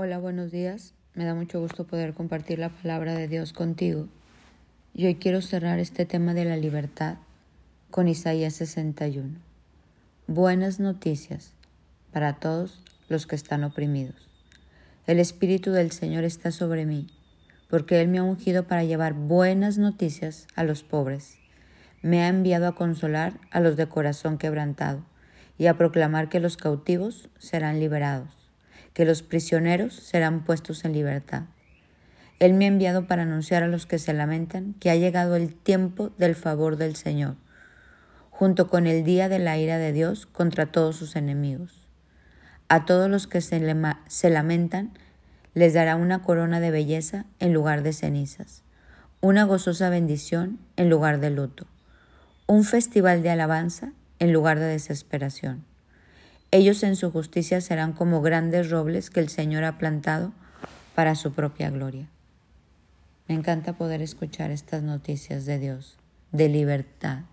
Hola, buenos días. Me da mucho gusto poder compartir la palabra de Dios contigo. Y hoy quiero cerrar este tema de la libertad con Isaías 61. Buenas noticias para todos los que están oprimidos. El Espíritu del Señor está sobre mí, porque Él me ha ungido para llevar buenas noticias a los pobres. Me ha enviado a consolar a los de corazón quebrantado y a proclamar que los cautivos serán liberados que los prisioneros serán puestos en libertad. Él me ha enviado para anunciar a los que se lamentan que ha llegado el tiempo del favor del Señor, junto con el día de la ira de Dios contra todos sus enemigos. A todos los que se, se lamentan les dará una corona de belleza en lugar de cenizas, una gozosa bendición en lugar de luto, un festival de alabanza en lugar de desesperación ellos en su justicia serán como grandes robles que el Señor ha plantado para su propia gloria. Me encanta poder escuchar estas noticias de Dios, de libertad,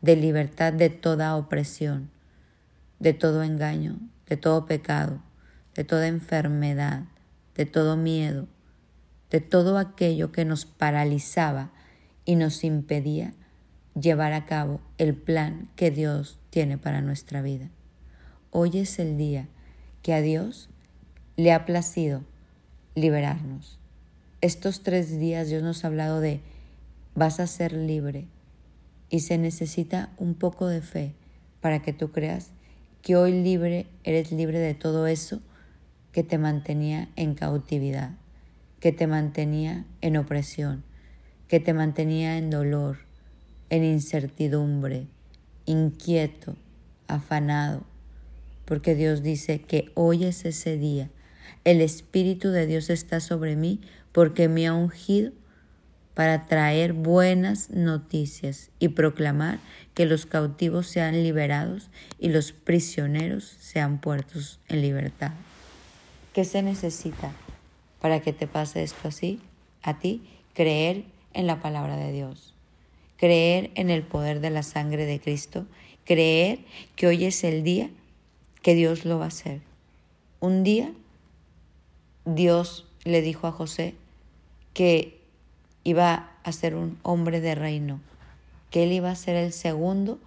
de libertad de toda opresión, de todo engaño, de todo pecado, de toda enfermedad, de todo miedo, de todo aquello que nos paralizaba y nos impedía llevar a cabo el plan que Dios tiene para nuestra vida. Hoy es el día que a Dios le ha placido liberarnos. Estos tres días Dios nos ha hablado de vas a ser libre y se necesita un poco de fe para que tú creas que hoy libre eres libre de todo eso que te mantenía en cautividad, que te mantenía en opresión, que te mantenía en dolor, en incertidumbre, inquieto, afanado, porque Dios dice que hoy es ese día. El Espíritu de Dios está sobre mí porque me ha ungido para traer buenas noticias y proclamar que los cautivos sean liberados y los prisioneros sean puestos en libertad. ¿Qué se necesita para que te pase esto así? A ti, creer en la palabra de Dios, creer en el poder de la sangre de Cristo, creer que hoy es el día que Dios lo va a hacer. Un día Dios le dijo a José que iba a ser un hombre de reino, que él iba a ser el segundo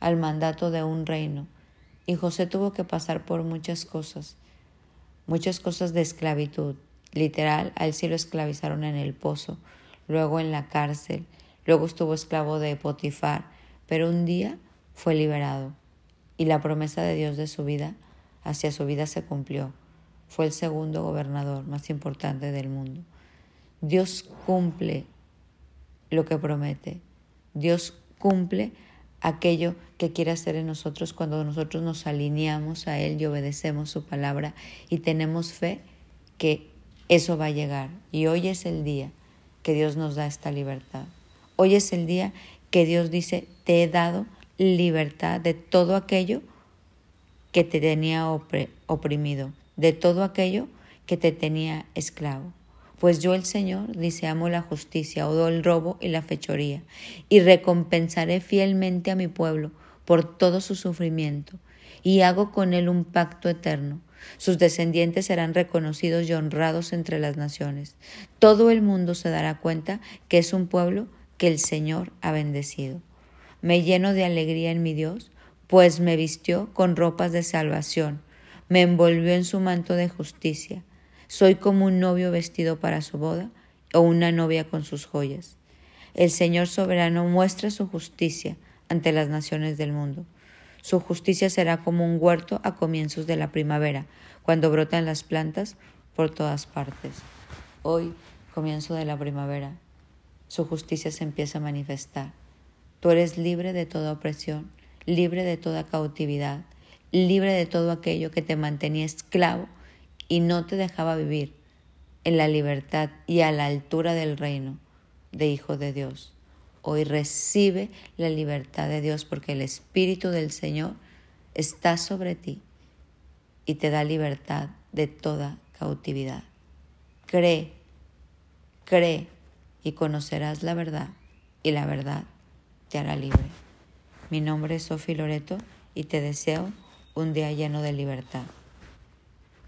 al mandato de un reino. Y José tuvo que pasar por muchas cosas, muchas cosas de esclavitud. Literal, a él sí lo esclavizaron en el pozo, luego en la cárcel, luego estuvo esclavo de Potifar, pero un día fue liberado y la promesa de Dios de su vida hacia su vida se cumplió. Fue el segundo gobernador más importante del mundo. Dios cumple lo que promete. Dios cumple aquello que quiere hacer en nosotros cuando nosotros nos alineamos a Él y obedecemos su palabra y tenemos fe que eso va a llegar. Y hoy es el día que Dios nos da esta libertad. Hoy es el día que Dios dice, te he dado libertad de todo aquello que te tenía oprimido, de todo aquello que te tenía esclavo. Pues yo el Señor, dice, amo la justicia, odo el robo y la fechoría, y recompensaré fielmente a mi pueblo por todo su sufrimiento, y hago con él un pacto eterno. Sus descendientes serán reconocidos y honrados entre las naciones. Todo el mundo se dará cuenta que es un pueblo que el Señor ha bendecido. Me lleno de alegría en mi Dios, pues me vistió con ropas de salvación, me envolvió en su manto de justicia. Soy como un novio vestido para su boda o una novia con sus joyas. El Señor soberano muestra su justicia ante las naciones del mundo. Su justicia será como un huerto a comienzos de la primavera, cuando brotan las plantas por todas partes. Hoy, comienzo de la primavera, su justicia se empieza a manifestar. Tú eres libre de toda opresión, libre de toda cautividad, libre de todo aquello que te mantenía esclavo y no te dejaba vivir en la libertad y a la altura del reino de Hijo de Dios. Hoy recibe la libertad de Dios porque el Espíritu del Señor está sobre ti y te da libertad de toda cautividad. Cree, cree y conocerás la verdad y la verdad te hará libre. Mi nombre es Sofi Loreto y te deseo un día lleno de libertad.